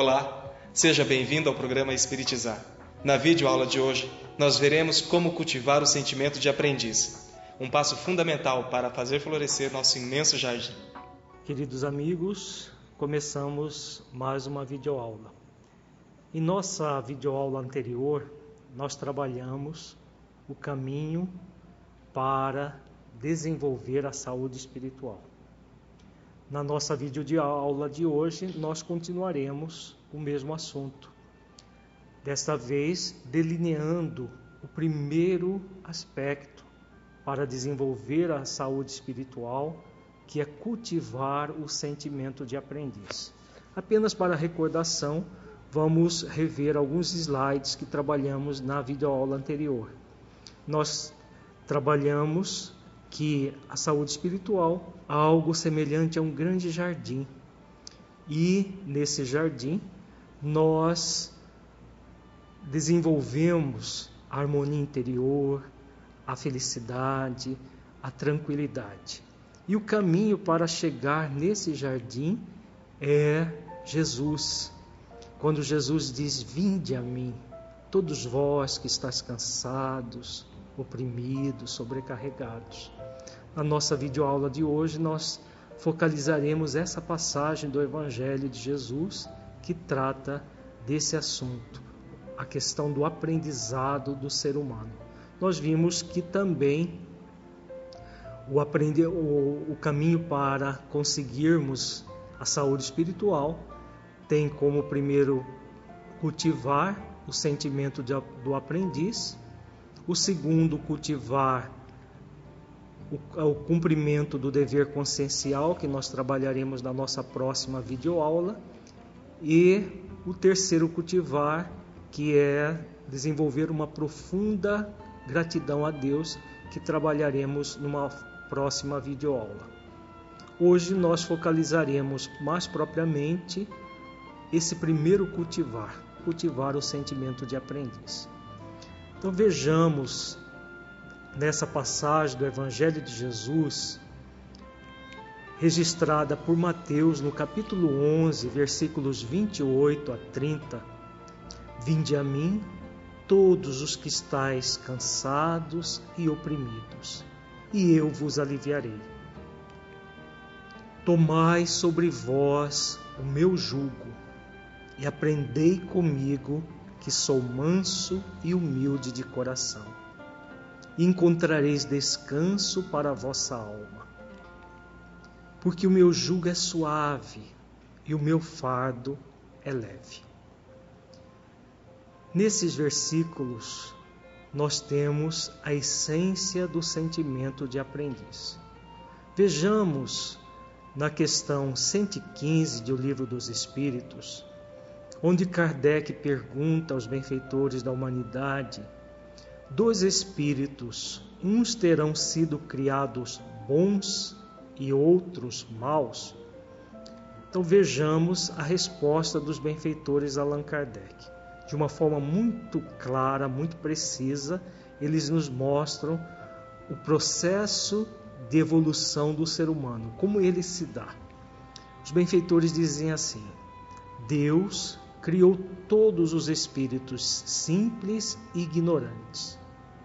Olá, seja bem-vindo ao programa Espiritizar. Na videoaula de hoje, nós veremos como cultivar o sentimento de aprendiz, um passo fundamental para fazer florescer nosso imenso jardim. Queridos amigos, começamos mais uma videoaula. Em nossa videoaula anterior, nós trabalhamos o caminho para desenvolver a saúde espiritual. Na nossa videoaula de hoje, nós continuaremos o mesmo assunto. Desta vez, delineando o primeiro aspecto para desenvolver a saúde espiritual, que é cultivar o sentimento de aprendiz. Apenas para recordação, vamos rever alguns slides que trabalhamos na videoaula anterior. Nós trabalhamos que a saúde espiritual é algo semelhante a um grande jardim. E nesse jardim nós desenvolvemos a harmonia interior, a felicidade, a tranquilidade. E o caminho para chegar nesse jardim é Jesus. Quando Jesus diz: Vinde a mim, todos vós que estáis cansados, oprimidos, sobrecarregados. Na nossa videoaula de hoje, nós focalizaremos essa passagem do Evangelho de Jesus que trata desse assunto, a questão do aprendizado do ser humano. Nós vimos que também o, aprender, o, o caminho para conseguirmos a saúde espiritual tem como primeiro cultivar o sentimento de, do aprendiz, o segundo, cultivar o, cumprimento do dever consciencial, que nós trabalharemos na nossa próxima videoaula, e o terceiro, cultivar, que é desenvolver uma profunda gratidão a Deus, que trabalharemos numa próxima videoaula. Hoje nós focalizaremos mais propriamente esse primeiro cultivar, cultivar o sentimento de aprendiz. Então vejamos nessa passagem do Evangelho de Jesus, registrada por Mateus no capítulo 11, versículos 28 a 30. Vinde a mim, todos os que estáis cansados e oprimidos, e eu vos aliviarei. Tomai sobre vós o meu jugo e aprendei comigo, que sou manso e humilde de coração encontrareis descanso para a vossa alma. Porque o meu jugo é suave e o meu fardo é leve. Nesses versículos, nós temos a essência do sentimento de aprendiz. Vejamos na questão 115 do Livro dos Espíritos, onde Kardec pergunta aos benfeitores da humanidade Dois espíritos, uns terão sido criados bons e outros maus? Então vejamos a resposta dos benfeitores Allan Kardec. De uma forma muito clara, muito precisa, eles nos mostram o processo de evolução do ser humano, como ele se dá. Os benfeitores dizem assim: Deus criou todos os espíritos simples e ignorantes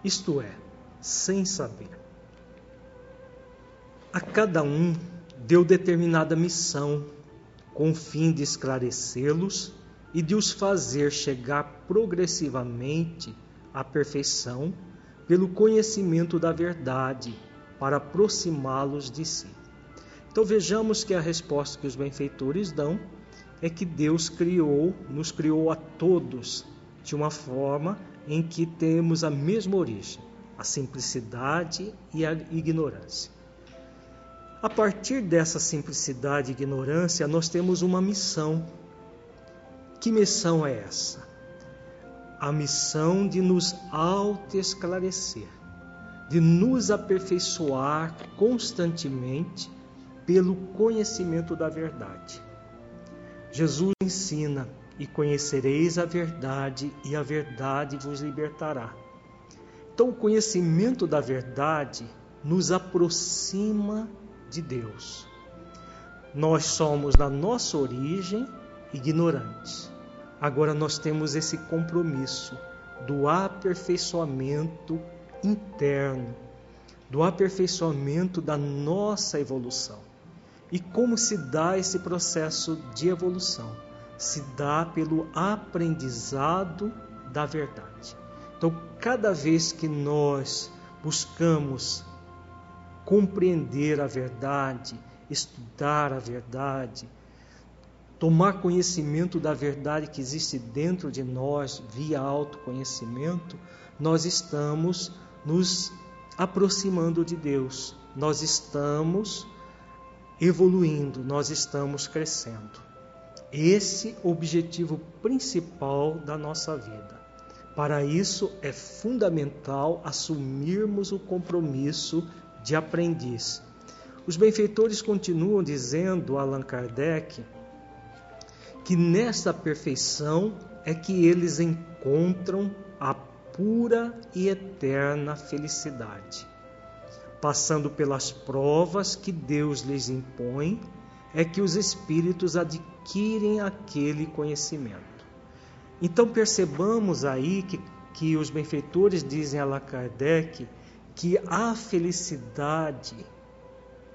isto é, sem saber. A cada um deu determinada missão, com o fim de esclarecê-los e de os fazer chegar progressivamente à perfeição pelo conhecimento da verdade, para aproximá-los de si. Então vejamos que a resposta que os benfeitores dão é que Deus criou, nos criou a todos de uma forma em que temos a mesma origem, a simplicidade e a ignorância. A partir dessa simplicidade e ignorância, nós temos uma missão. Que missão é essa? A missão de nos autoesclarecer, de nos aperfeiçoar constantemente pelo conhecimento da verdade. Jesus ensina e conhecereis a verdade, e a verdade vos libertará. Então, o conhecimento da verdade nos aproxima de Deus. Nós somos, na nossa origem, ignorantes. Agora nós temos esse compromisso do aperfeiçoamento interno, do aperfeiçoamento da nossa evolução. E como se dá esse processo de evolução? Se dá pelo aprendizado da verdade. Então, cada vez que nós buscamos compreender a verdade, estudar a verdade, tomar conhecimento da verdade que existe dentro de nós via autoconhecimento, nós estamos nos aproximando de Deus, nós estamos evoluindo, nós estamos crescendo. Esse objetivo principal da nossa vida. Para isso é fundamental assumirmos o compromisso de aprendiz. Os benfeitores continuam dizendo, Allan Kardec, que nessa perfeição é que eles encontram a pura e eterna felicidade. Passando pelas provas que Deus lhes impõe, é que os espíritos adquirem aquele conhecimento. Então percebamos aí que, que os benfeitores dizem a Allan Kardec que a felicidade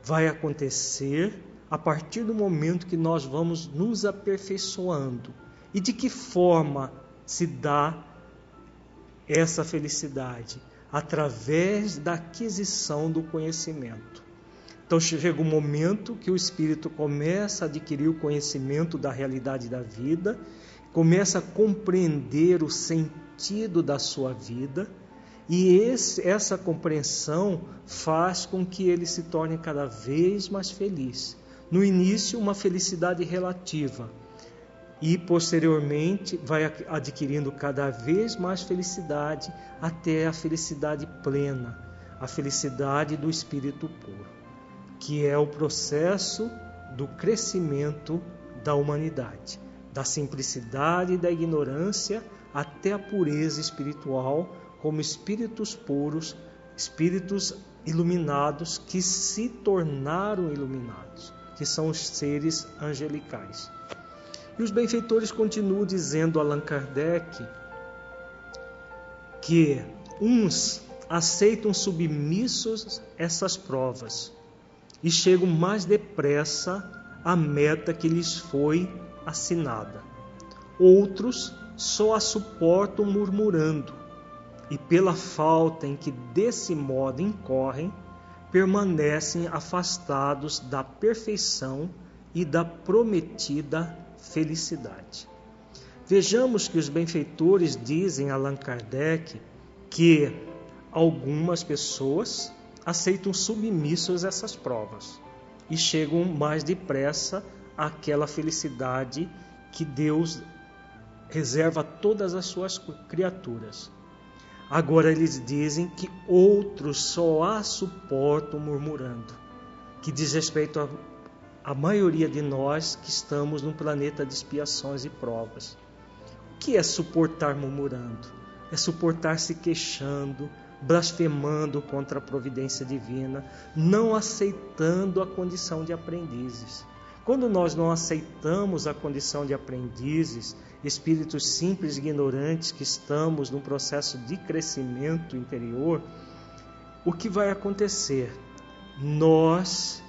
vai acontecer a partir do momento que nós vamos nos aperfeiçoando. E de que forma se dá essa felicidade através da aquisição do conhecimento. Então chega um momento que o espírito começa a adquirir o conhecimento da realidade da vida, começa a compreender o sentido da sua vida, e esse, essa compreensão faz com que ele se torne cada vez mais feliz. No início, uma felicidade relativa, e posteriormente vai adquirindo cada vez mais felicidade até a felicidade plena, a felicidade do espírito puro, que é o processo do crescimento da humanidade, da simplicidade e da ignorância até a pureza espiritual, como espíritos puros, espíritos iluminados que se tornaram iluminados, que são os seres angelicais. E os benfeitores continuam dizendo Allan Kardec que uns aceitam submissos essas provas e chegam mais depressa à meta que lhes foi assinada. Outros só a suportam murmurando e, pela falta em que desse modo incorrem, permanecem afastados da perfeição e da prometida felicidade. Vejamos que os benfeitores dizem a Allan Kardec que algumas pessoas aceitam submissos essas provas e chegam mais depressa àquela felicidade que Deus reserva a todas as suas criaturas. Agora eles dizem que outros só a suportam murmurando, que diz respeito a a maioria de nós que estamos num planeta de expiações e provas. O que é suportar murmurando? É suportar se queixando, blasfemando contra a providência divina, não aceitando a condição de aprendizes. Quando nós não aceitamos a condição de aprendizes, espíritos simples ignorantes que estamos num processo de crescimento interior, o que vai acontecer? Nós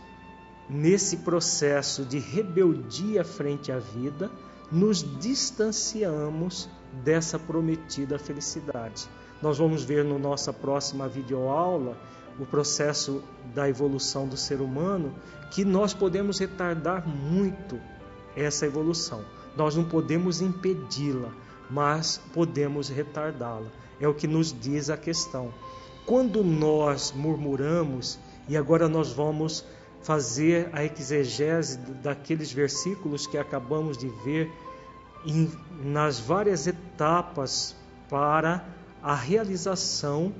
nesse processo de rebeldia frente à vida, nos distanciamos dessa prometida felicidade. Nós vamos ver no nossa próxima videoaula o processo da evolução do ser humano, que nós podemos retardar muito essa evolução. Nós não podemos impedi-la, mas podemos retardá-la. É o que nos diz a questão. Quando nós murmuramos, e agora nós vamos fazer a exegese daqueles versículos que acabamos de ver em, nas várias etapas para a realização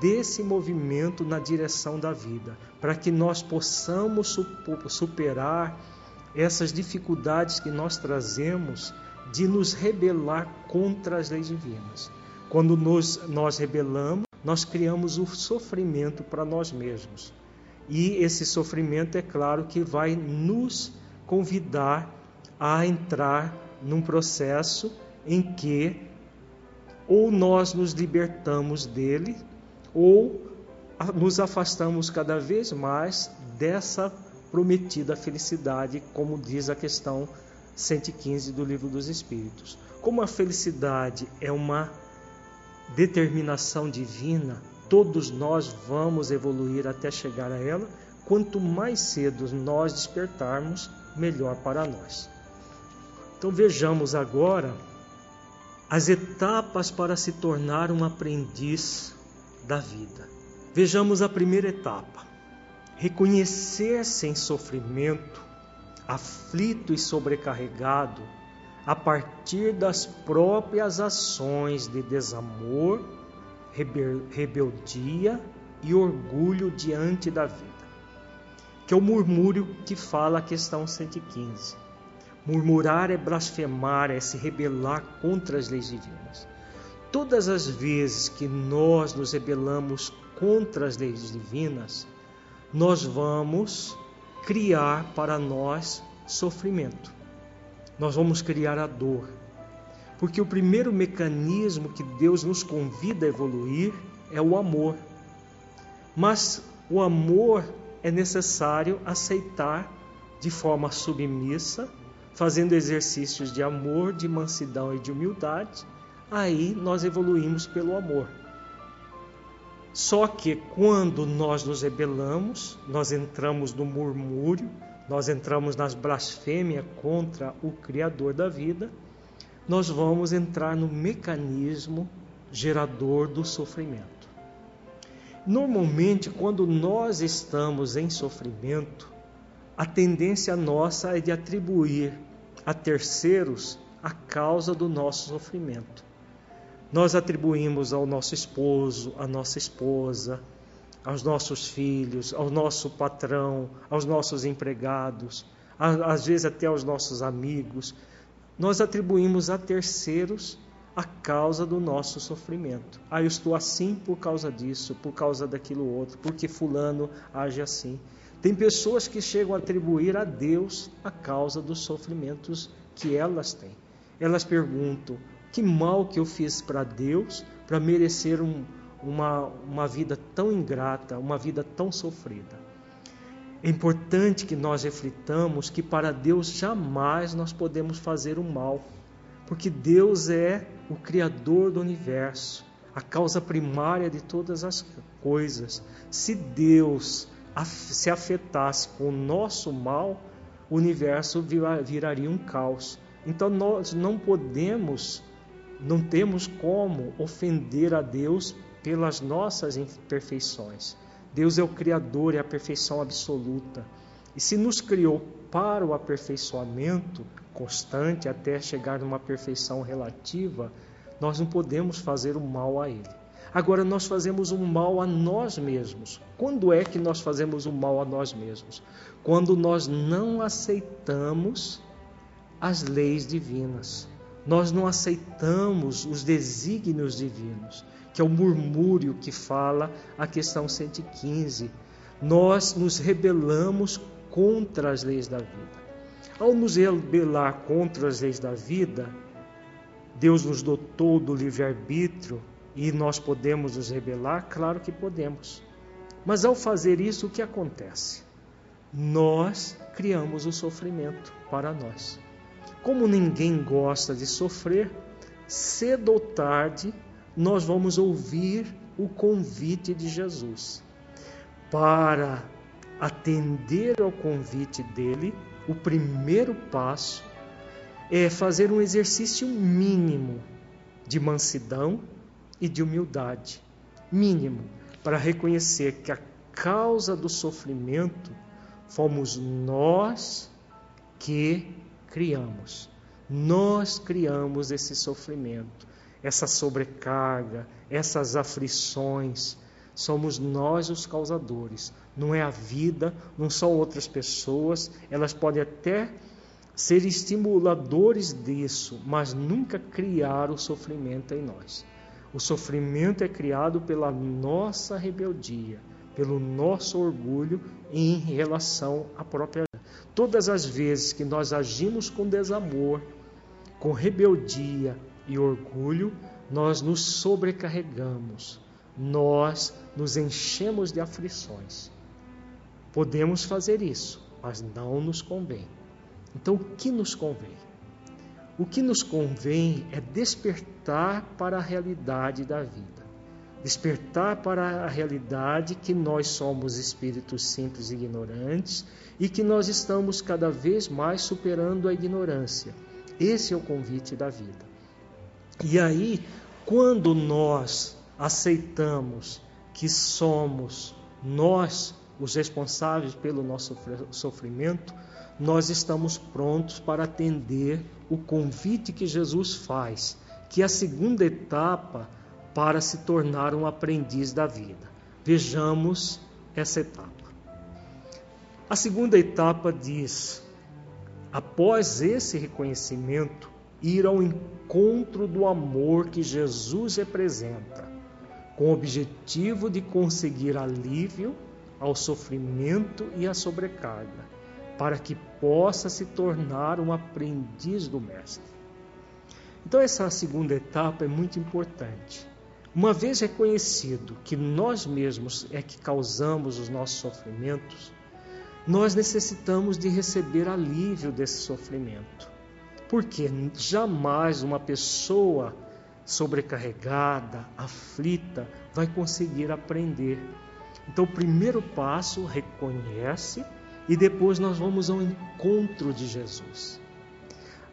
desse movimento na direção da vida, para que nós possamos superar essas dificuldades que nós trazemos de nos rebelar contra as leis divinas. Quando nos, nós rebelamos, nós criamos o sofrimento para nós mesmos. E esse sofrimento, é claro, que vai nos convidar a entrar num processo em que ou nós nos libertamos dele ou nos afastamos cada vez mais dessa prometida felicidade, como diz a questão 115 do Livro dos Espíritos. Como a felicidade é uma determinação divina, todos nós vamos evoluir até chegar a ela. Quanto mais cedo nós despertarmos, melhor para nós. Então vejamos agora as etapas para se tornar um aprendiz da vida. Vejamos a primeira etapa: reconhecer-se em sofrimento, aflito e sobrecarregado, a partir das próprias ações de desamor, rebeldia e orgulho diante da vida. Que é o murmúrio que fala a questão 115. Murmurar é blasfemar, é se rebelar contra as leis divinas. Todas as vezes que nós nos rebelamos contra as leis divinas, nós vamos criar para nós sofrimento. Nós vamos criar a dor. Porque o primeiro mecanismo que Deus nos convida a evoluir é o amor. Mas o amor é necessário aceitar de forma submissa, fazendo exercícios de amor, de mansidão e de humildade. Aí nós evoluímos pelo amor. Só que quando nós nos rebelamos, nós entramos no murmúrio, nós entramos nas blasfêmias contra o Criador da vida, nós vamos entrar no mecanismo gerador do sofrimento. Normalmente, quando nós estamos em sofrimento, a tendência nossa é de atribuir a terceiros a causa do nosso sofrimento nós atribuímos ao nosso esposo, à nossa esposa, aos nossos filhos, ao nosso patrão, aos nossos empregados, às vezes até aos nossos amigos. Nós atribuímos a terceiros a causa do nosso sofrimento. Ah, eu estou assim por causa disso, por causa daquilo outro, porque fulano age assim. Tem pessoas que chegam a atribuir a Deus a causa dos sofrimentos que elas têm. Elas perguntam: que mal que eu fiz para Deus para merecer um, uma, uma vida tão ingrata, uma vida tão sofrida? É importante que nós reflitamos que para Deus jamais nós podemos fazer o mal, porque Deus é o Criador do universo, a causa primária de todas as coisas. Se Deus se afetasse com o nosso mal, o universo viraria um caos. Então nós não podemos não temos como ofender a Deus pelas nossas imperfeições. Deus é o Criador, é a perfeição absoluta. E se nos criou para o aperfeiçoamento constante até chegar numa perfeição relativa, nós não podemos fazer o mal a Ele. Agora, nós fazemos o mal a nós mesmos. Quando é que nós fazemos o mal a nós mesmos? Quando nós não aceitamos as leis divinas nós não aceitamos os desígnios divinos, que é o murmúrio que fala a questão 115. Nós nos rebelamos contra as leis da vida. Ao nos rebelar contra as leis da vida, Deus nos dotou do livre-arbítrio e nós podemos nos rebelar? Claro que podemos. Mas ao fazer isso, o que acontece? Nós criamos o sofrimento para nós. Como ninguém gosta de sofrer, cedo ou tarde nós vamos ouvir o convite de Jesus. Para atender ao convite dele, o primeiro passo é fazer um exercício mínimo de mansidão e de humildade mínimo para reconhecer que a causa do sofrimento fomos nós que criamos. Nós criamos esse sofrimento, essa sobrecarga, essas aflições. Somos nós os causadores. Não é a vida, não são outras pessoas. Elas podem até ser estimuladores disso, mas nunca criar o sofrimento em nós. O sofrimento é criado pela nossa rebeldia, pelo nosso orgulho em relação à própria Todas as vezes que nós agimos com desamor, com rebeldia e orgulho, nós nos sobrecarregamos, nós nos enchemos de aflições. Podemos fazer isso, mas não nos convém. Então, o que nos convém? O que nos convém é despertar para a realidade da vida. Despertar para a realidade que nós somos espíritos simples e ignorantes e que nós estamos cada vez mais superando a ignorância. Esse é o convite da vida. E aí, quando nós aceitamos que somos nós os responsáveis pelo nosso sofrimento, nós estamos prontos para atender o convite que Jesus faz, que é a segunda etapa para se tornar um aprendiz da vida. Vejamos essa etapa. A segunda etapa diz: após esse reconhecimento, ir ao encontro do amor que Jesus representa, com o objetivo de conseguir alívio ao sofrimento e à sobrecarga, para que possa se tornar um aprendiz do Mestre. Então, essa segunda etapa é muito importante. Uma vez reconhecido que nós mesmos é que causamos os nossos sofrimentos, nós necessitamos de receber alívio desse sofrimento. Porque jamais uma pessoa sobrecarregada, aflita, vai conseguir aprender. Então, o primeiro passo, reconhece e depois nós vamos ao encontro de Jesus.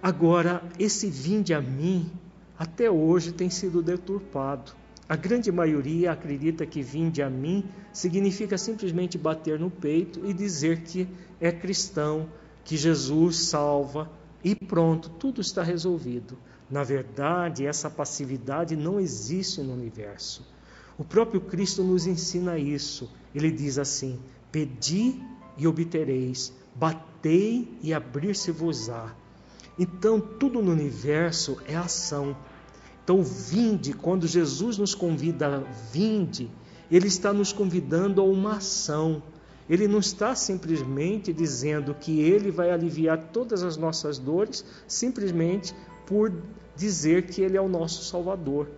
Agora, esse vinde a mim, até hoje tem sido deturpado. A grande maioria acredita que vinde a mim significa simplesmente bater no peito e dizer que é cristão, que Jesus salva e pronto, tudo está resolvido. Na verdade, essa passividade não existe no universo. O próprio Cristo nos ensina isso. Ele diz assim: Pedi e obtereis, batei e abrir-se-vos-á. Então, tudo no universo é ação. Então, vinde, quando Jesus nos convida vinde, ele está nos convidando a uma ação. Ele não está simplesmente dizendo que ele vai aliviar todas as nossas dores, simplesmente por dizer que ele é o nosso Salvador.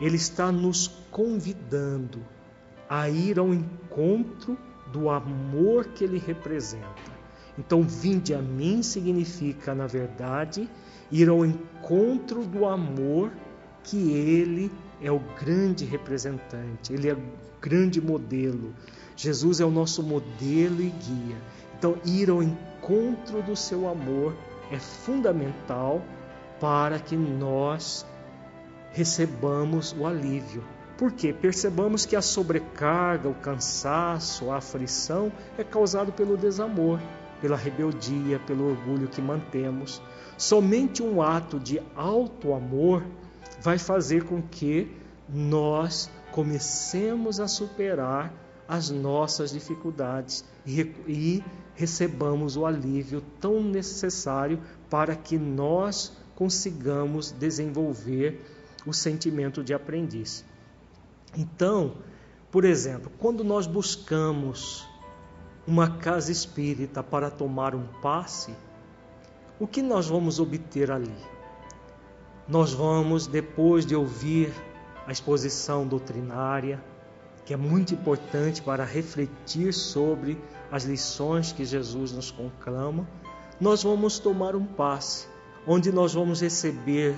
Ele está nos convidando a ir ao encontro do amor que ele representa. Então, vinde a mim significa, na verdade, ir ao encontro do amor que ele é o grande representante, ele é o grande modelo. Jesus é o nosso modelo e guia. Então, ir ao encontro do seu amor é fundamental para que nós recebamos o alívio. Porque percebamos que a sobrecarga, o cansaço, a aflição é causado pelo desamor, pela rebeldia, pelo orgulho que mantemos. Somente um ato de alto amor vai fazer com que nós comecemos a superar as nossas dificuldades e, e recebamos o alívio tão necessário para que nós consigamos desenvolver o sentimento de aprendiz. Então, por exemplo, quando nós buscamos uma casa espírita para tomar um passe, o que nós vamos obter ali? Nós vamos, depois de ouvir a exposição doutrinária, que é muito importante para refletir sobre as lições que Jesus nos conclama, nós vamos tomar um passe, onde nós vamos receber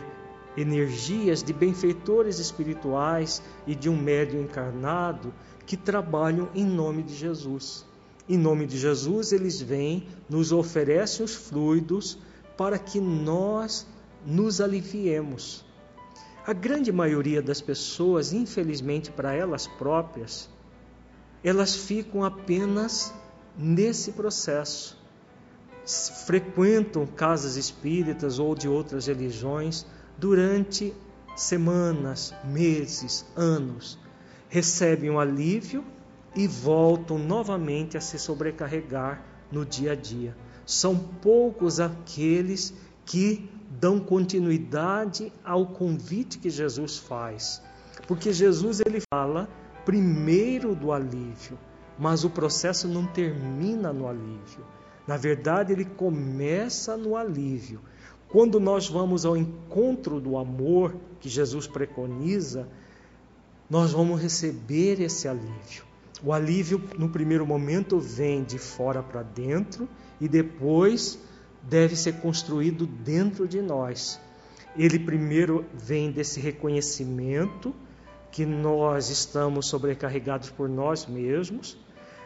energias de benfeitores espirituais e de um médium encarnado que trabalham em nome de Jesus. Em nome de Jesus, eles vêm, nos oferecem os fluidos para que nós nos aliviemos. A grande maioria das pessoas, infelizmente para elas próprias, elas ficam apenas nesse processo. Frequentam casas espíritas ou de outras religiões durante semanas, meses, anos. Recebem um alívio e voltam novamente a se sobrecarregar no dia a dia. São poucos aqueles que dão continuidade ao convite que Jesus faz. Porque Jesus ele fala primeiro do alívio, mas o processo não termina no alívio. Na verdade, ele começa no alívio. Quando nós vamos ao encontro do amor que Jesus preconiza, nós vamos receber esse alívio. O alívio, no primeiro momento, vem de fora para dentro e depois deve ser construído dentro de nós. Ele primeiro vem desse reconhecimento que nós estamos sobrecarregados por nós mesmos.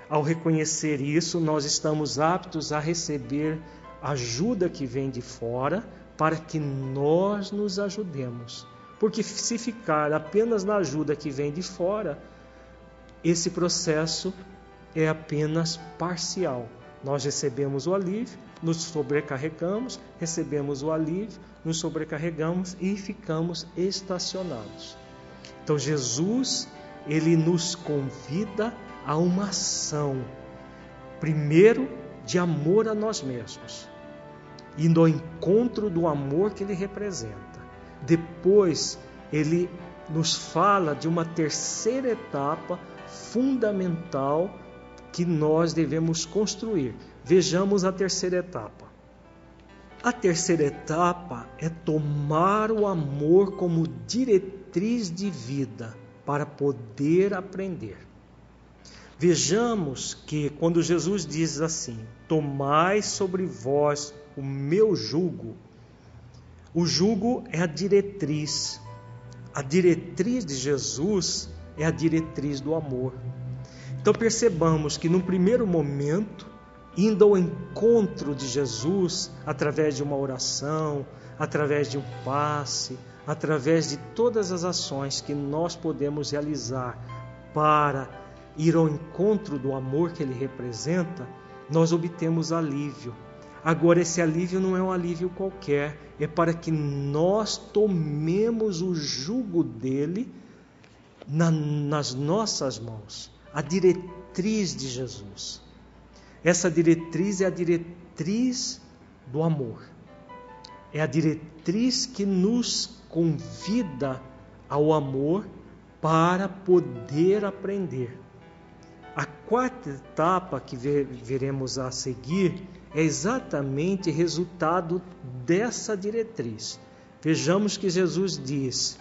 Ao reconhecer isso, nós estamos aptos a receber ajuda que vem de fora para que nós nos ajudemos. Porque se ficar apenas na ajuda que vem de fora, esse processo é apenas parcial. Nós recebemos o alívio, nos sobrecarregamos, recebemos o alívio, nos sobrecarregamos e ficamos estacionados. Então Jesus, ele nos convida a uma ação, primeiro de amor a nós mesmos, e no encontro do amor que ele representa. Depois, ele nos fala de uma terceira etapa fundamental que nós devemos construir. Vejamos a terceira etapa. A terceira etapa é tomar o amor como diretriz de vida para poder aprender. Vejamos que quando Jesus diz assim: Tomai sobre vós o meu jugo, o jugo é a diretriz. A diretriz de Jesus é a diretriz do amor. Então percebamos que no primeiro momento, indo ao encontro de Jesus através de uma oração, através de um passe, através de todas as ações que nós podemos realizar para ir ao encontro do amor que ele representa, nós obtemos alívio. Agora, esse alívio não é um alívio qualquer, é para que nós tomemos o jugo dele na, nas nossas mãos a diretriz de Jesus. Essa diretriz é a diretriz do amor. É a diretriz que nos convida ao amor para poder aprender. A quarta etapa que veremos a seguir é exatamente resultado dessa diretriz. Vejamos que Jesus diz: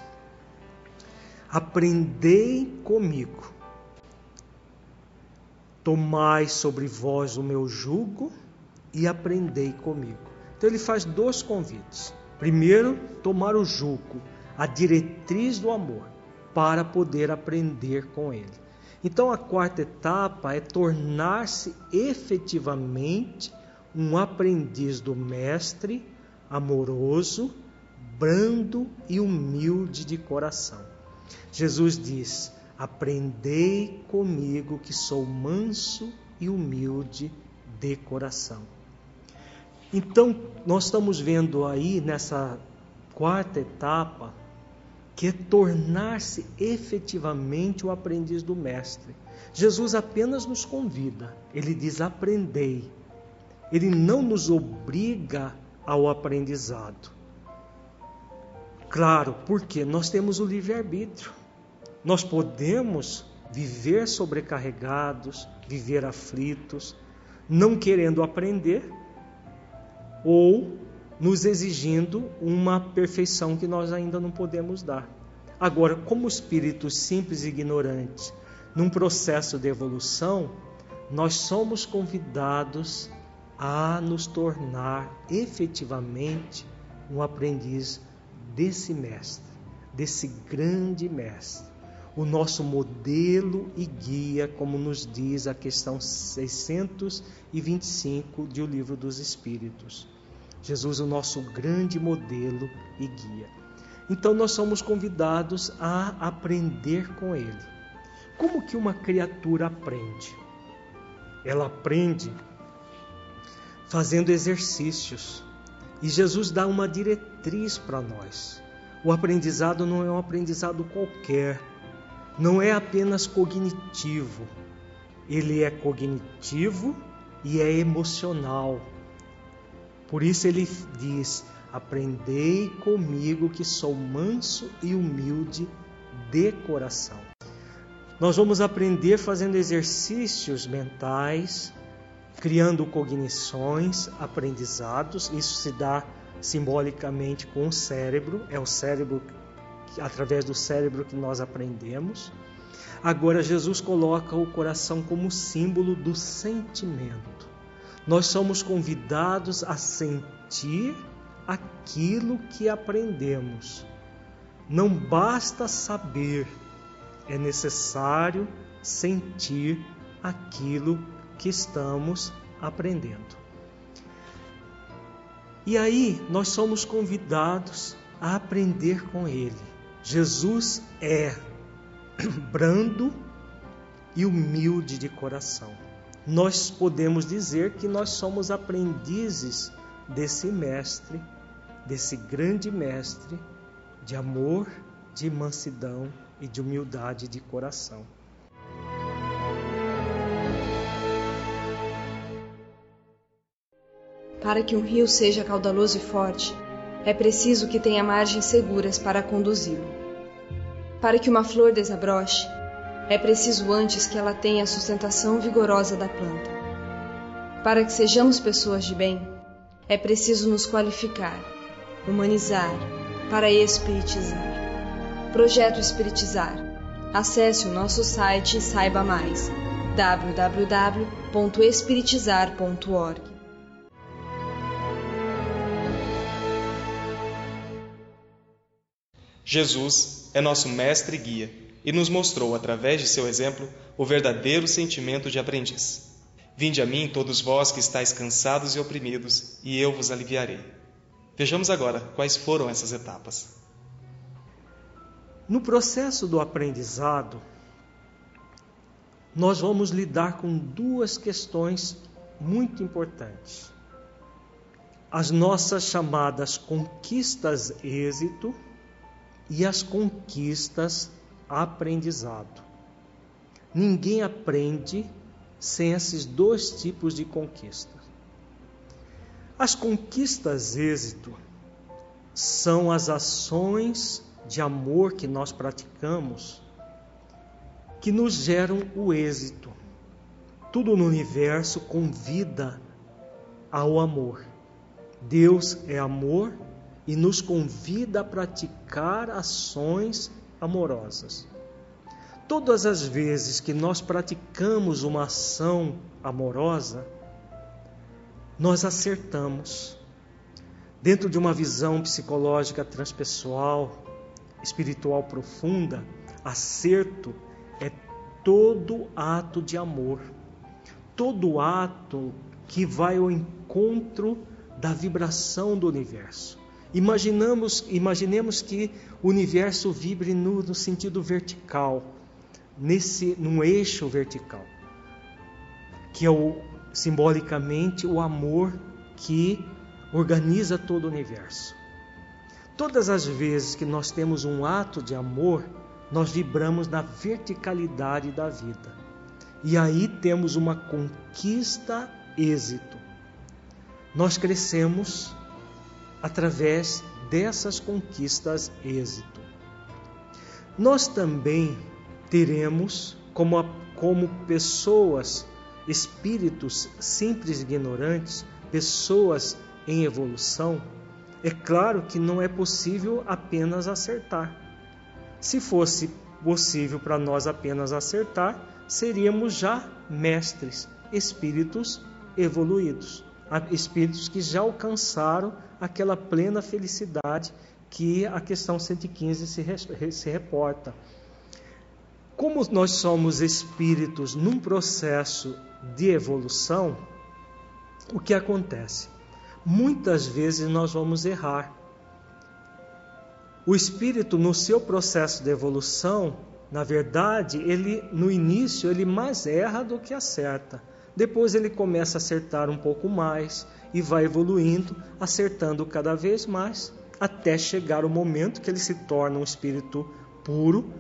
Aprendei comigo, tomai sobre vós o meu jugo e aprendei comigo. Então ele faz dois convites. Primeiro, tomar o jugo, a diretriz do amor, para poder aprender com ele. Então a quarta etapa é tornar-se efetivamente um aprendiz do Mestre, amoroso, brando e humilde de coração. Jesus diz: Aprendei comigo que sou manso e humilde de coração. Então, nós estamos vendo aí nessa quarta etapa que é tornar-se efetivamente o aprendiz do Mestre. Jesus apenas nos convida, ele diz: aprendei. Ele não nos obriga ao aprendizado. Claro, porque nós temos o livre-arbítrio. Nós podemos viver sobrecarregados, viver aflitos, não querendo aprender ou nos exigindo uma perfeição que nós ainda não podemos dar. Agora, como espíritos simples e ignorantes, num processo de evolução, nós somos convidados a nos tornar efetivamente um aprendiz desse mestre, desse grande mestre, o nosso modelo e guia, como nos diz a questão 625 de O Livro dos Espíritos. Jesus, o nosso grande modelo e guia. Então nós somos convidados a aprender com ele. Como que uma criatura aprende? Ela aprende fazendo exercícios. E Jesus dá uma diretriz para nós. O aprendizado não é um aprendizado qualquer, não é apenas cognitivo. Ele é cognitivo e é emocional por isso ele diz: Aprendei comigo que sou manso e humilde de coração. Nós vamos aprender fazendo exercícios mentais, criando cognições, aprendizados. Isso se dá simbolicamente com o cérebro, é o cérebro através do cérebro que nós aprendemos. Agora Jesus coloca o coração como símbolo do sentimento. Nós somos convidados a sentir aquilo que aprendemos. Não basta saber, é necessário sentir aquilo que estamos aprendendo. E aí nós somos convidados a aprender com Ele. Jesus é brando e humilde de coração. Nós podemos dizer que nós somos aprendizes desse mestre, desse grande mestre de amor, de mansidão e de humildade de coração. Para que um rio seja caudaloso e forte, é preciso que tenha margens seguras para conduzi-lo. Para que uma flor desabroche, é preciso antes que ela tenha a sustentação vigorosa da planta. Para que sejamos pessoas de bem, é preciso nos qualificar, humanizar, para espiritizar. Projeto Espiritizar. Acesse o nosso site e saiba mais. www.espiritizar.org Jesus é nosso mestre e guia e nos mostrou, através de seu exemplo, o verdadeiro sentimento de aprendiz. Vinde a mim, todos vós que estáis cansados e oprimidos, e eu vos aliviarei. Vejamos agora quais foram essas etapas. No processo do aprendizado, nós vamos lidar com duas questões muito importantes. As nossas chamadas conquistas êxito e as conquistas aprendizado. Ninguém aprende sem esses dois tipos de conquista. As conquistas êxito são as ações de amor que nós praticamos que nos geram o êxito. Tudo no universo convida ao amor. Deus é amor e nos convida a praticar ações amorosas. Todas as vezes que nós praticamos uma ação amorosa, nós acertamos. Dentro de uma visão psicológica transpessoal, espiritual profunda, acerto é todo ato de amor, todo ato que vai ao encontro da vibração do universo. Imaginamos, imaginemos que o universo vibre no, no sentido vertical, nesse, num eixo vertical, que é o, simbolicamente o amor que organiza todo o universo. Todas as vezes que nós temos um ato de amor, nós vibramos na verticalidade da vida. E aí temos uma conquista êxito. Nós crescemos através dessas conquistas êxito. Nós também teremos como, como pessoas, espíritos simples ignorantes, pessoas em evolução, é claro que não é possível apenas acertar. Se fosse possível para nós apenas acertar, seríamos já mestres, espíritos evoluídos, espíritos que já alcançaram aquela plena felicidade que a questão 115 se, se reporta. Como nós somos espíritos num processo de evolução, o que acontece? Muitas vezes nós vamos errar. O espírito, no seu processo de evolução, na verdade, ele no início ele mais erra do que acerta. Depois ele começa a acertar um pouco mais e vai evoluindo, acertando cada vez mais, até chegar o momento que ele se torna um espírito puro,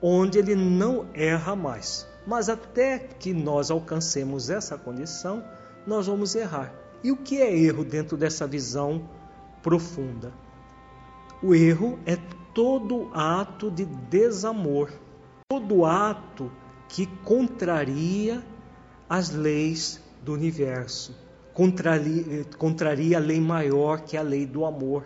onde ele não erra mais. Mas até que nós alcancemos essa condição, nós vamos errar. E o que é erro dentro dessa visão profunda? O erro é todo ato de desamor, todo ato que contraria as leis do universo, contraria, contraria a lei maior que é a lei do amor.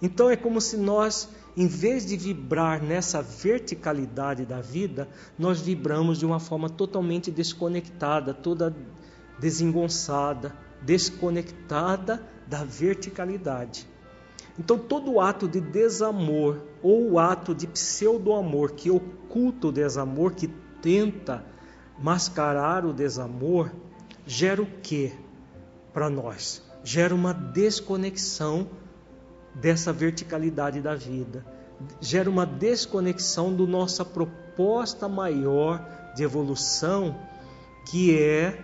Então é como se nós, em vez de vibrar nessa verticalidade da vida, nós vibramos de uma forma totalmente desconectada, toda desengonçada, desconectada da verticalidade. Então, todo ato de desamor ou o ato de pseudo-amor que oculta o desamor, que tenta mascarar o desamor, gera o que para nós? Gera uma desconexão dessa verticalidade da vida, gera uma desconexão do nossa proposta maior de evolução, que é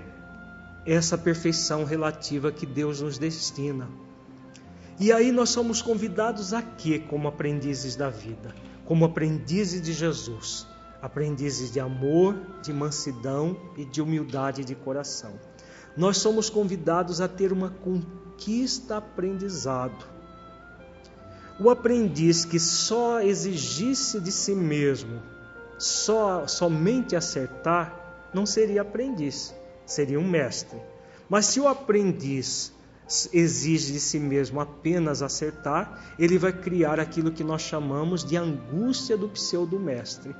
essa perfeição relativa que Deus nos destina. E aí nós somos convidados a quê como aprendizes da vida? Como aprendizes de Jesus, aprendizes de amor, de mansidão e de humildade de coração. Nós somos convidados a ter uma conquista aprendizado. O aprendiz que só exigisse de si mesmo, só somente acertar, não seria aprendiz, seria um mestre. Mas se o aprendiz exige de si mesmo apenas acertar, ele vai criar aquilo que nós chamamos de angústia do pseudo-mestre.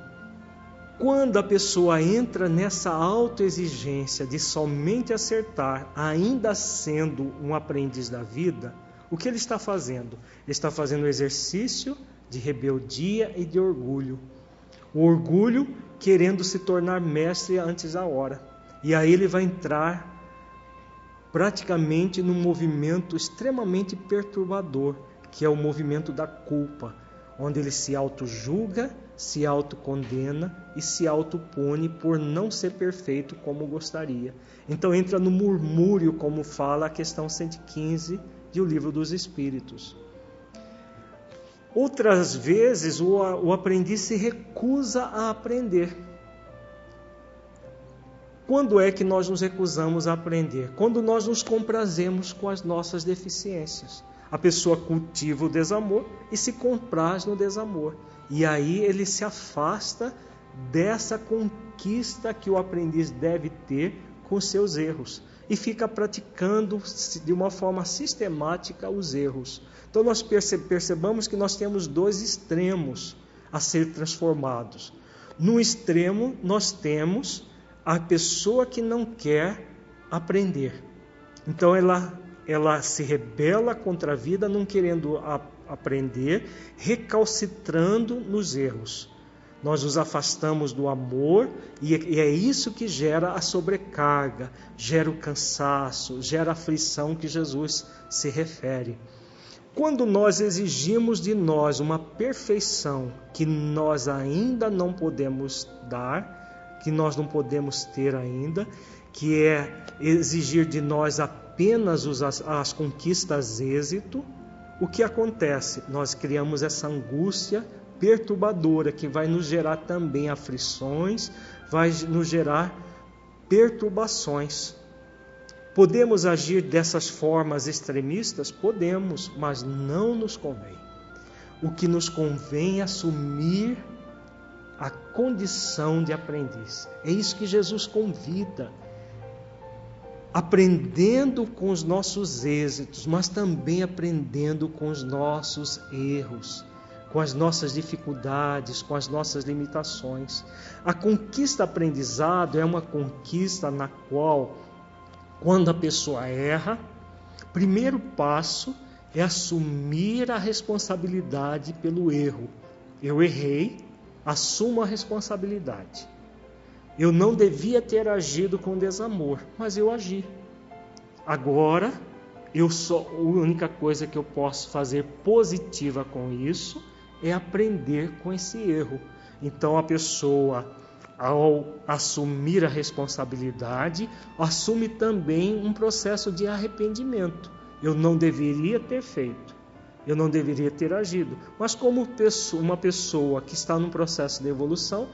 Quando a pessoa entra nessa autoexigência de somente acertar, ainda sendo um aprendiz da vida, o que ele está fazendo? Ele está fazendo um exercício de rebeldia e de orgulho. O orgulho querendo se tornar mestre antes da hora. E aí ele vai entrar praticamente num movimento extremamente perturbador, que é o movimento da culpa, onde ele se auto-julga, se autocondena e se autopune por não ser perfeito como gostaria. Então entra no murmúrio, como fala a questão 115 de O Livro dos Espíritos. Outras vezes o, o aprendiz se recusa a aprender quando é que nós nos recusamos a aprender? Quando nós nos comprazemos com as nossas deficiências. A pessoa cultiva o desamor e se compraz no desamor. E aí ele se afasta dessa conquista que o aprendiz deve ter com seus erros e fica praticando de uma forma sistemática os erros. Então nós percebamos que nós temos dois extremos a ser transformados. No extremo, nós temos a pessoa que não quer aprender. Então ela ela se rebela contra a vida, não querendo aprender, recalcitrando nos erros. Nós nos afastamos do amor e, e é isso que gera a sobrecarga, gera o cansaço, gera a aflição que Jesus se refere. Quando nós exigimos de nós uma perfeição que nós ainda não podemos dar, que nós não podemos ter ainda, que é exigir de nós apenas as, as conquistas êxito, o que acontece? Nós criamos essa angústia perturbadora que vai nos gerar também aflições, vai nos gerar perturbações. Podemos agir dessas formas extremistas? Podemos, mas não nos convém. O que nos convém é assumir a condição de aprendiz. É isso que Jesus convida. Aprendendo com os nossos êxitos, mas também aprendendo com os nossos erros, com as nossas dificuldades, com as nossas limitações. A conquista aprendizado é uma conquista na qual, quando a pessoa erra, primeiro passo é assumir a responsabilidade pelo erro. Eu errei, assumo a responsabilidade. Eu não devia ter agido com desamor, mas eu agi. Agora, eu só a única coisa que eu posso fazer positiva com isso é aprender com esse erro. Então a pessoa ao assumir a responsabilidade, assume também um processo de arrependimento. Eu não deveria ter feito eu não deveria ter agido. Mas como uma pessoa que está num processo de evolução,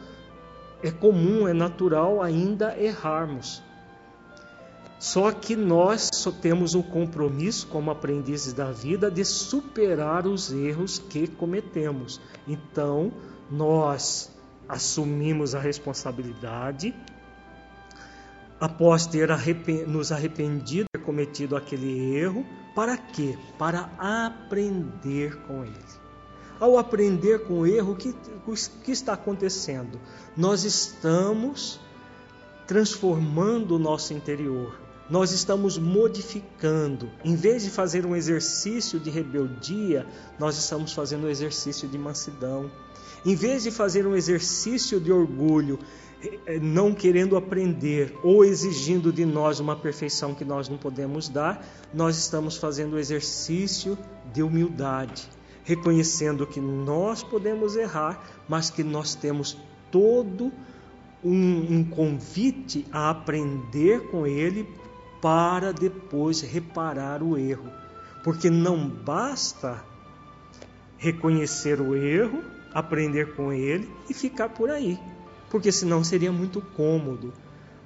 é comum, é natural ainda errarmos. Só que nós só temos um compromisso como aprendizes da vida de superar os erros que cometemos. Então, nós assumimos a responsabilidade, após ter nos arrependido ter cometido aquele erro, para quê? Para aprender com ele. Ao aprender com o erro, o que, que está acontecendo? Nós estamos transformando o nosso interior. Nós estamos modificando. Em vez de fazer um exercício de rebeldia, nós estamos fazendo um exercício de mansidão. Em vez de fazer um exercício de orgulho, eh, não querendo aprender ou exigindo de nós uma perfeição que nós não podemos dar, nós estamos fazendo o exercício de humildade, reconhecendo que nós podemos errar, mas que nós temos todo um, um convite a aprender com Ele para depois reparar o erro. Porque não basta reconhecer o erro, aprender com ele e ficar por aí porque senão seria muito cômodo.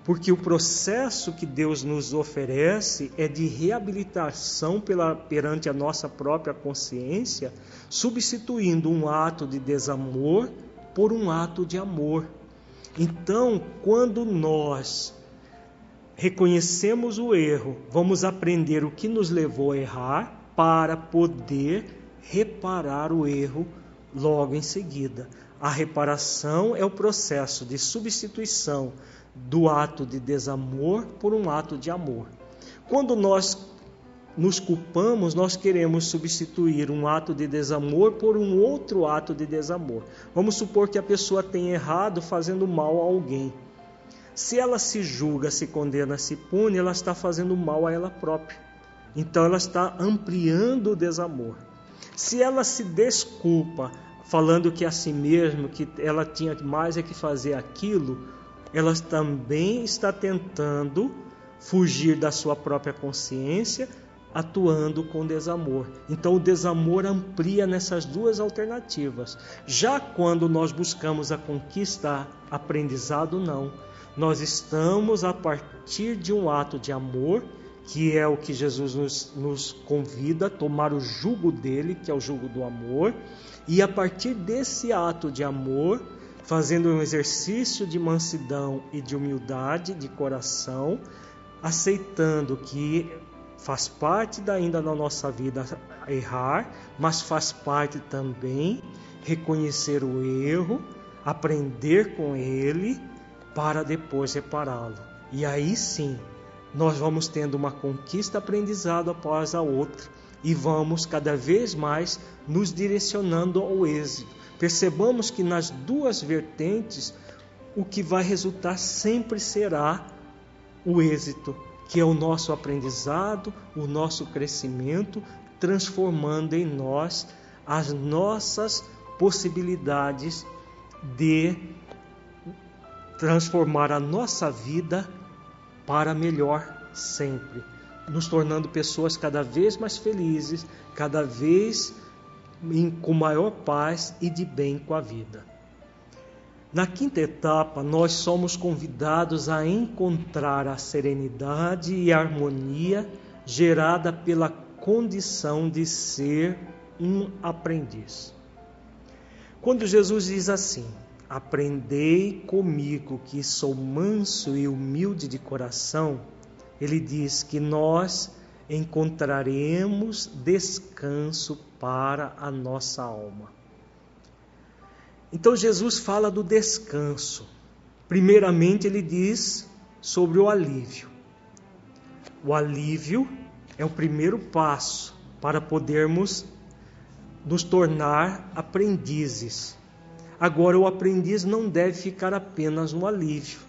Porque o processo que Deus nos oferece é de reabilitação pela, perante a nossa própria consciência, substituindo um ato de desamor por um ato de amor. Então, quando nós reconhecemos o erro, vamos aprender o que nos levou a errar para poder reparar o erro logo em seguida. A reparação é o processo de substituição do ato de desamor por um ato de amor. Quando nós nos culpamos, nós queremos substituir um ato de desamor por um outro ato de desamor. Vamos supor que a pessoa tenha errado fazendo mal a alguém. Se ela se julga, se condena, se pune, ela está fazendo mal a ela própria. Então ela está ampliando o desamor. Se ela se desculpa, falando que a si mesmo, que ela tinha mais é que fazer aquilo, ela também está tentando fugir da sua própria consciência, atuando com desamor. Então o desamor amplia nessas duas alternativas. Já quando nós buscamos a conquista, aprendizado não. Nós estamos a partir de um ato de amor, que é o que Jesus nos, nos convida a tomar o jugo dele, que é o jugo do amor e a partir desse ato de amor, fazendo um exercício de mansidão e de humildade de coração, aceitando que faz parte ainda da nossa vida errar, mas faz parte também reconhecer o erro, aprender com ele para depois repará-lo. E aí sim, nós vamos tendo uma conquista aprendizado após a outra e vamos cada vez mais nos direcionando ao êxito. Percebamos que nas duas vertentes o que vai resultar sempre será o êxito, que é o nosso aprendizado, o nosso crescimento, transformando em nós as nossas possibilidades de transformar a nossa vida para melhor sempre nos tornando pessoas cada vez mais felizes, cada vez com maior paz e de bem com a vida. Na quinta etapa, nós somos convidados a encontrar a serenidade e a harmonia gerada pela condição de ser um aprendiz. Quando Jesus diz assim: Aprendei comigo que sou manso e humilde de coração, ele diz que nós encontraremos descanso para a nossa alma. Então Jesus fala do descanso. Primeiramente, ele diz sobre o alívio. O alívio é o primeiro passo para podermos nos tornar aprendizes. Agora, o aprendiz não deve ficar apenas no alívio,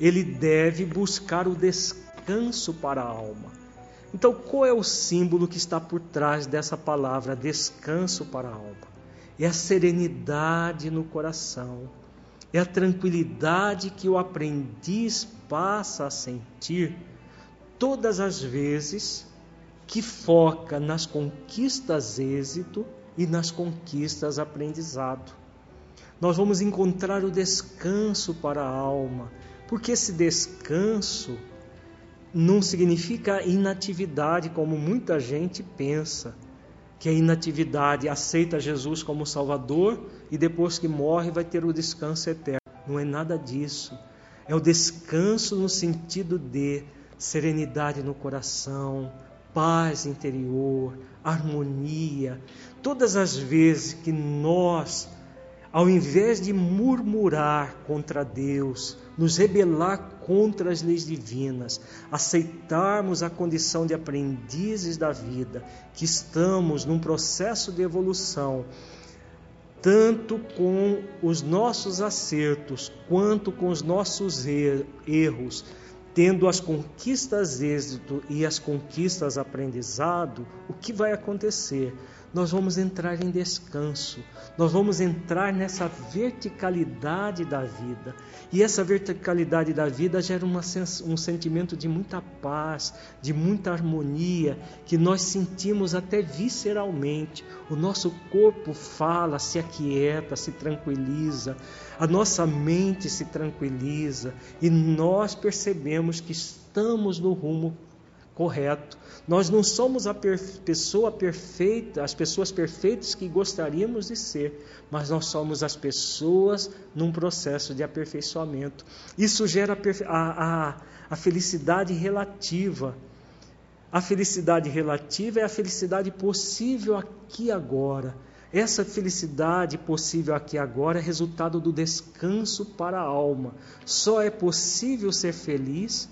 ele deve buscar o descanso para a alma. Então, qual é o símbolo que está por trás dessa palavra descanso para a alma? É a serenidade no coração, é a tranquilidade que o aprendiz passa a sentir todas as vezes que foca nas conquistas êxito e nas conquistas aprendizado. Nós vamos encontrar o descanso para a alma, porque esse descanso não significa inatividade, como muita gente pensa, que a inatividade aceita Jesus como Salvador e depois que morre vai ter o descanso eterno. Não é nada disso. É o descanso no sentido de serenidade no coração, paz interior, harmonia. Todas as vezes que nós, ao invés de murmurar contra Deus, nos rebelar contra as leis divinas, aceitarmos a condição de aprendizes da vida, que estamos num processo de evolução, tanto com os nossos acertos quanto com os nossos erros, tendo as conquistas êxito e as conquistas aprendizado, o que vai acontecer? Nós vamos entrar em descanso, nós vamos entrar nessa verticalidade da vida. E essa verticalidade da vida gera uma, um sentimento de muita paz, de muita harmonia, que nós sentimos até visceralmente. O nosso corpo fala, se aquieta, se tranquiliza, a nossa mente se tranquiliza e nós percebemos que estamos no rumo correto. Nós não somos a pessoa perfeita, as pessoas perfeitas que gostaríamos de ser, mas nós somos as pessoas num processo de aperfeiçoamento. Isso gera a, a, a felicidade relativa. A felicidade relativa é a felicidade possível aqui e agora. Essa felicidade possível aqui agora é resultado do descanso para a alma. Só é possível ser feliz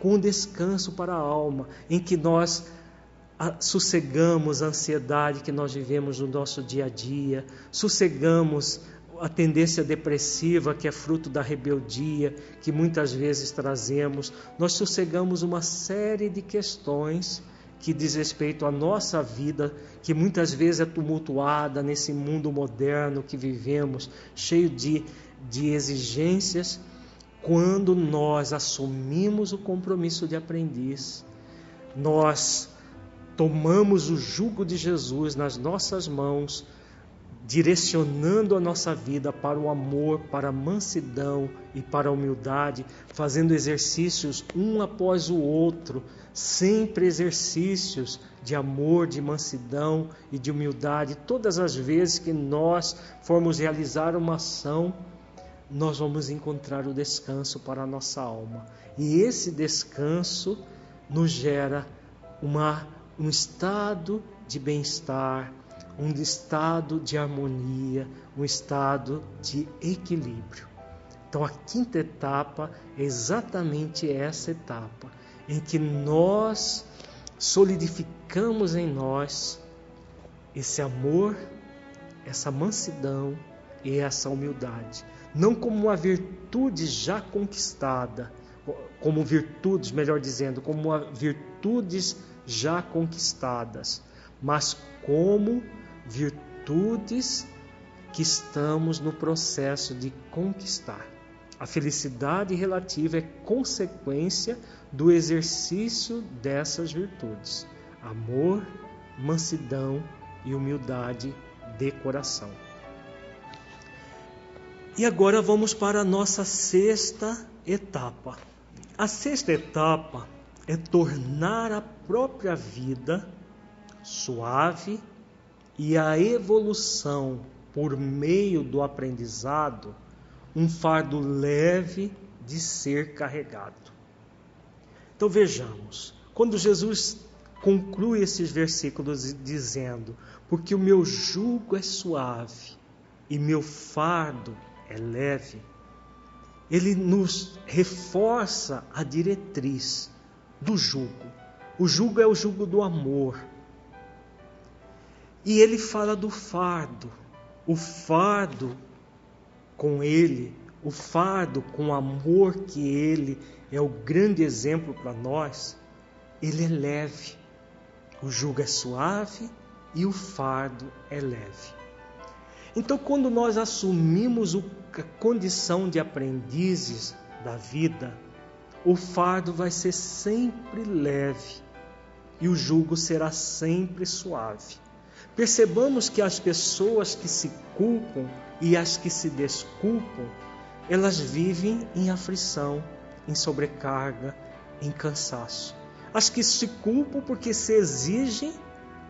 com descanso para a alma, em que nós sossegamos a ansiedade que nós vivemos no nosso dia a dia, sossegamos a tendência depressiva que é fruto da rebeldia que muitas vezes trazemos, nós sossegamos uma série de questões que diz respeito à nossa vida, que muitas vezes é tumultuada nesse mundo moderno que vivemos, cheio de, de exigências quando nós assumimos o compromisso de aprendiz, nós tomamos o jugo de Jesus nas nossas mãos, direcionando a nossa vida para o amor, para a mansidão e para a humildade, fazendo exercícios um após o outro, sempre exercícios de amor, de mansidão e de humildade. Todas as vezes que nós formos realizar uma ação, nós vamos encontrar o descanso para a nossa alma. E esse descanso nos gera uma, um estado de bem-estar, um estado de harmonia, um estado de equilíbrio. Então, a quinta etapa é exatamente essa etapa em que nós solidificamos em nós esse amor, essa mansidão e essa humildade não como uma virtude já conquistada, como virtudes, melhor dizendo, como virtudes já conquistadas, mas como virtudes que estamos no processo de conquistar. A felicidade relativa é consequência do exercício dessas virtudes: amor, mansidão e humildade de coração. E agora vamos para a nossa sexta etapa. A sexta etapa é tornar a própria vida suave e a evolução por meio do aprendizado um fardo leve de ser carregado. Então vejamos, quando Jesus conclui esses versículos dizendo: Porque o meu jugo é suave e meu fardo é leve, ele nos reforça a diretriz do jugo. O jugo é o jugo do amor. E ele fala do fardo. O fardo com ele, o fardo com o amor que ele é o grande exemplo para nós, ele é leve. O jugo é suave e o fardo é leve. Então, quando nós assumimos a condição de aprendizes da vida, o fardo vai ser sempre leve e o jugo será sempre suave. Percebamos que as pessoas que se culpam e as que se desculpam, elas vivem em aflição, em sobrecarga, em cansaço. As que se culpam porque se exigem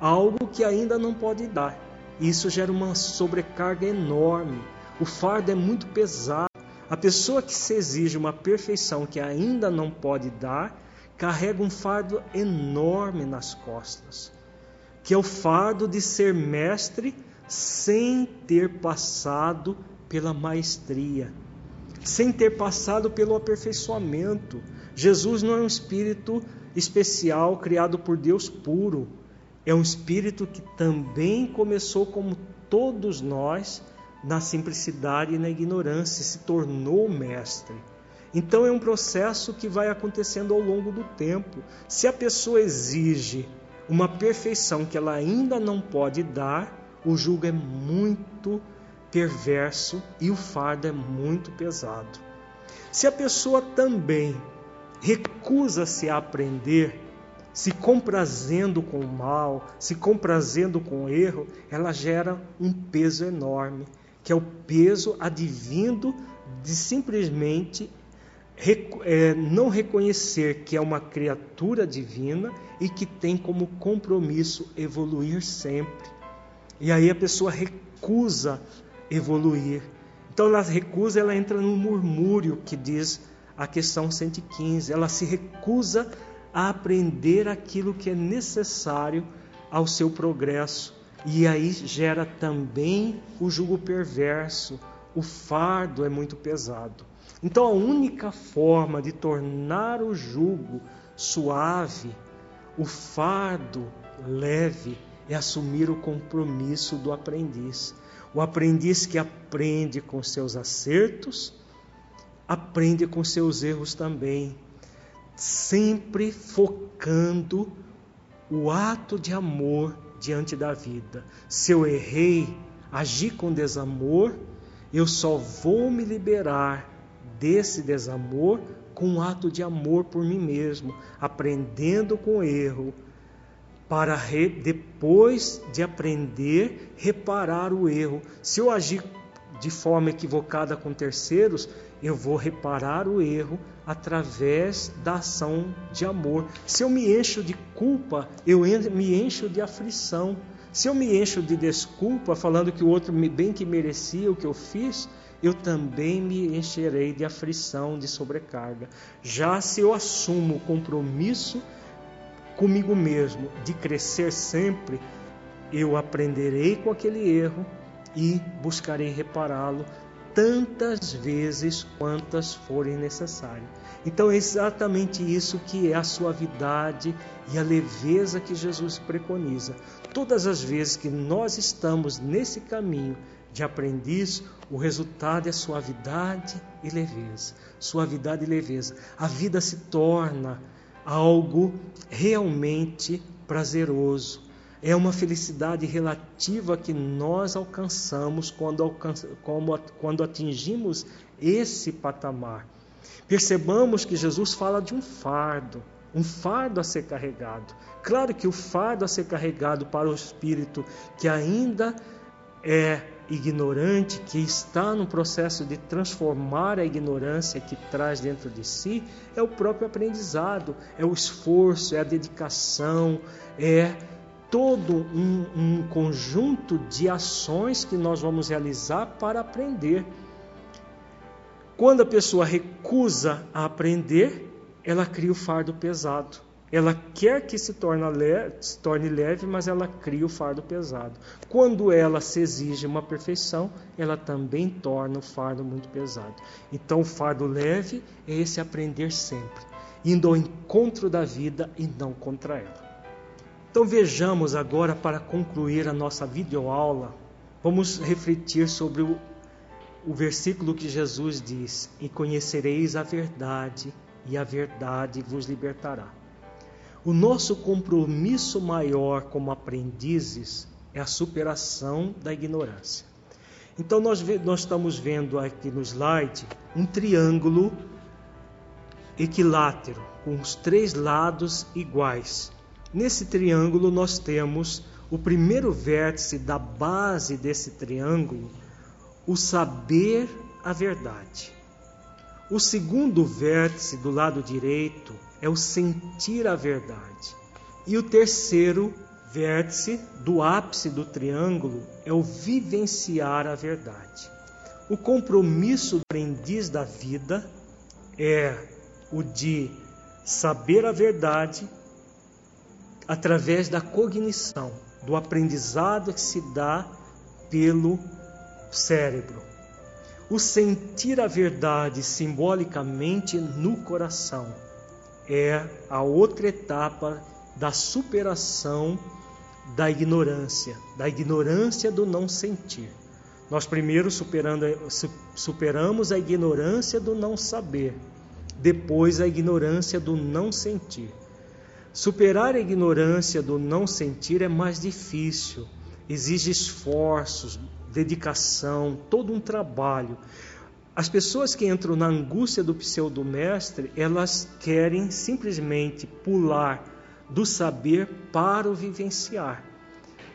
algo que ainda não pode dar isso gera uma sobrecarga enorme. O fardo é muito pesado. A pessoa que se exige uma perfeição que ainda não pode dar, carrega um fardo enorme nas costas, que é o fardo de ser mestre sem ter passado pela maestria, sem ter passado pelo aperfeiçoamento. Jesus não é um espírito especial criado por Deus puro, é um espírito que também começou como todos nós na simplicidade e na ignorância, se tornou mestre. Então é um processo que vai acontecendo ao longo do tempo. Se a pessoa exige uma perfeição que ela ainda não pode dar, o jugo é muito perverso e o fardo é muito pesado. Se a pessoa também recusa-se a aprender, se comprazendo com o mal, se comprazendo com o erro, ela gera um peso enorme, que é o peso advindo de simplesmente é, não reconhecer que é uma criatura divina e que tem como compromisso evoluir sempre. E aí a pessoa recusa evoluir. Então ela recusa, ela entra no murmúrio que diz a questão 115. Ela se recusa a aprender aquilo que é necessário ao seu progresso. E aí gera também o jugo perverso, o fardo é muito pesado. Então a única forma de tornar o jugo suave, o fardo leve, é assumir o compromisso do aprendiz. O aprendiz que aprende com seus acertos, aprende com seus erros também, sempre focando o ato de amor diante da vida. Se eu errei, agi com desamor, eu só vou me liberar desse desamor com um ato de amor por mim mesmo, aprendendo com o erro, para re, depois de aprender, reparar o erro. Se eu agir de forma equivocada com terceiros, eu vou reparar o erro através da ação de amor. Se eu me encho de culpa, eu me encho de aflição. Se eu me encho de desculpa, falando que o outro bem que merecia o que eu fiz, eu também me encherei de aflição, de sobrecarga. Já se eu assumo o compromisso comigo mesmo de crescer sempre, eu aprenderei com aquele erro e buscarei repará-lo tantas vezes quantas forem necessárias. Então é exatamente isso que é a suavidade e a leveza que Jesus preconiza. Todas as vezes que nós estamos nesse caminho de aprendiz, o resultado é suavidade e leveza. Suavidade e leveza. A vida se torna algo realmente prazeroso. É uma felicidade relativa que nós alcançamos quando, alcança, quando atingimos esse patamar. Percebamos que Jesus fala de um fardo, um fardo a ser carregado. Claro que o fardo a ser carregado para o espírito que ainda é ignorante, que está no processo de transformar a ignorância que traz dentro de si, é o próprio aprendizado, é o esforço, é a dedicação, é todo um, um conjunto de ações que nós vamos realizar para aprender. Quando a pessoa recusa a aprender, ela cria o fardo pesado. Ela quer que se torne, leve, se torne leve, mas ela cria o fardo pesado. Quando ela se exige uma perfeição, ela também torna o fardo muito pesado. Então, o fardo leve é esse aprender sempre, indo ao encontro da vida e não contra ela. Então, vejamos agora, para concluir a nossa videoaula, vamos refletir sobre o, o versículo que Jesus diz: E conhecereis a verdade, e a verdade vos libertará. O nosso compromisso maior como aprendizes é a superação da ignorância. Então, nós, nós estamos vendo aqui no slide um triângulo equilátero, com os três lados iguais. Nesse triângulo, nós temos o primeiro vértice da base desse triângulo, o saber a verdade. O segundo vértice do lado direito é o sentir a verdade. E o terceiro vértice do ápice do triângulo é o vivenciar a verdade. O compromisso do aprendiz da vida é o de saber a verdade através da cognição, do aprendizado que se dá pelo cérebro. O sentir a verdade simbolicamente no coração é a outra etapa da superação da ignorância, da ignorância do não sentir. Nós primeiro superamos a ignorância do não saber, depois a ignorância do não sentir. Superar a ignorância do não sentir é mais difícil, exige esforços, dedicação, todo um trabalho. As pessoas que entram na angústia do pseudo-mestre, elas querem simplesmente pular do saber para o vivenciar.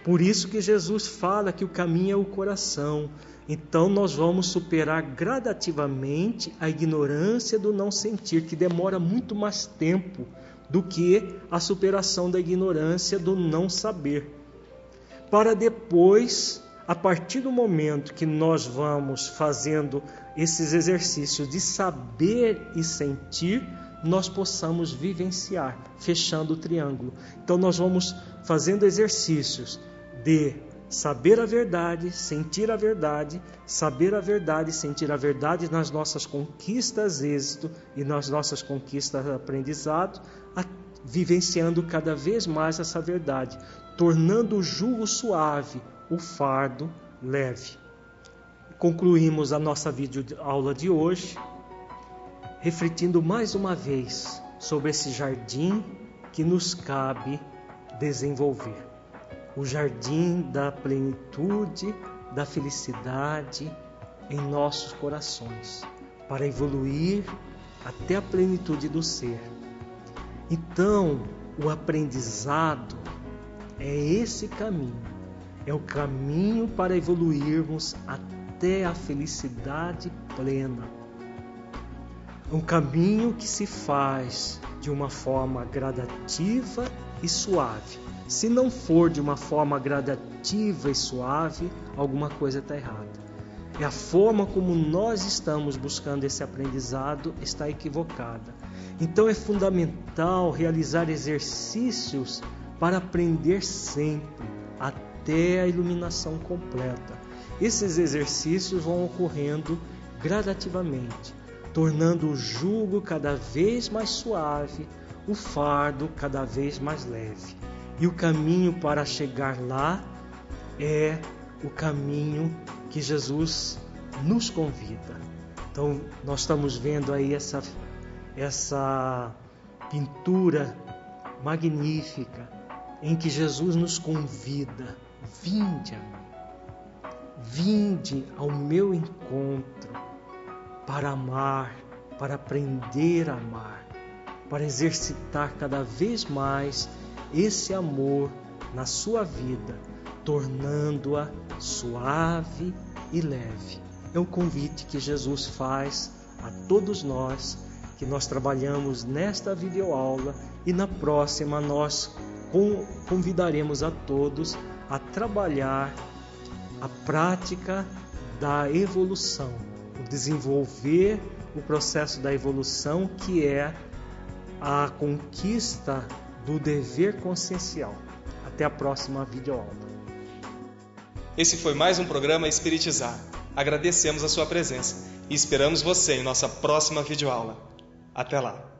Por isso que Jesus fala que o caminho é o coração. Então nós vamos superar gradativamente a ignorância do não sentir, que demora muito mais tempo do que a superação da ignorância do não saber. Para depois a partir do momento que nós vamos fazendo esses exercícios de saber e sentir, nós possamos vivenciar, fechando o triângulo. Então, nós vamos fazendo exercícios de saber a verdade, sentir a verdade, saber a verdade, sentir a verdade nas nossas conquistas êxito e nas nossas conquistas aprendizado, vivenciando cada vez mais essa verdade, tornando o jugo suave, o fardo leve. Concluímos a nossa videoaula de hoje refletindo mais uma vez sobre esse jardim que nos cabe desenvolver. O jardim da plenitude, da felicidade em nossos corações, para evoluir até a plenitude do ser. Então, o aprendizado é esse caminho é o caminho para evoluirmos até a felicidade plena. Um caminho que se faz de uma forma gradativa e suave. Se não for de uma forma gradativa e suave, alguma coisa está errada. É a forma como nós estamos buscando esse aprendizado está equivocada. Então é fundamental realizar exercícios para aprender sempre, até a iluminação completa. Esses exercícios vão ocorrendo gradativamente, tornando o jugo cada vez mais suave, o fardo cada vez mais leve. E o caminho para chegar lá é o caminho que Jesus nos convida. Então, nós estamos vendo aí essa, essa pintura magnífica em que Jesus nos convida Vinde a mim, vinde ao meu encontro para amar, para aprender a amar, para exercitar cada vez mais esse amor na sua vida, tornando-a suave e leve. É o convite que Jesus faz a todos nós que nós trabalhamos nesta videoaula e na próxima nós convidaremos a todos a trabalhar a prática da evolução, o desenvolver o processo da evolução que é a conquista do dever consciencial. Até a próxima videoaula. Esse foi mais um programa Espiritizar. Agradecemos a sua presença e esperamos você em nossa próxima videoaula. Até lá!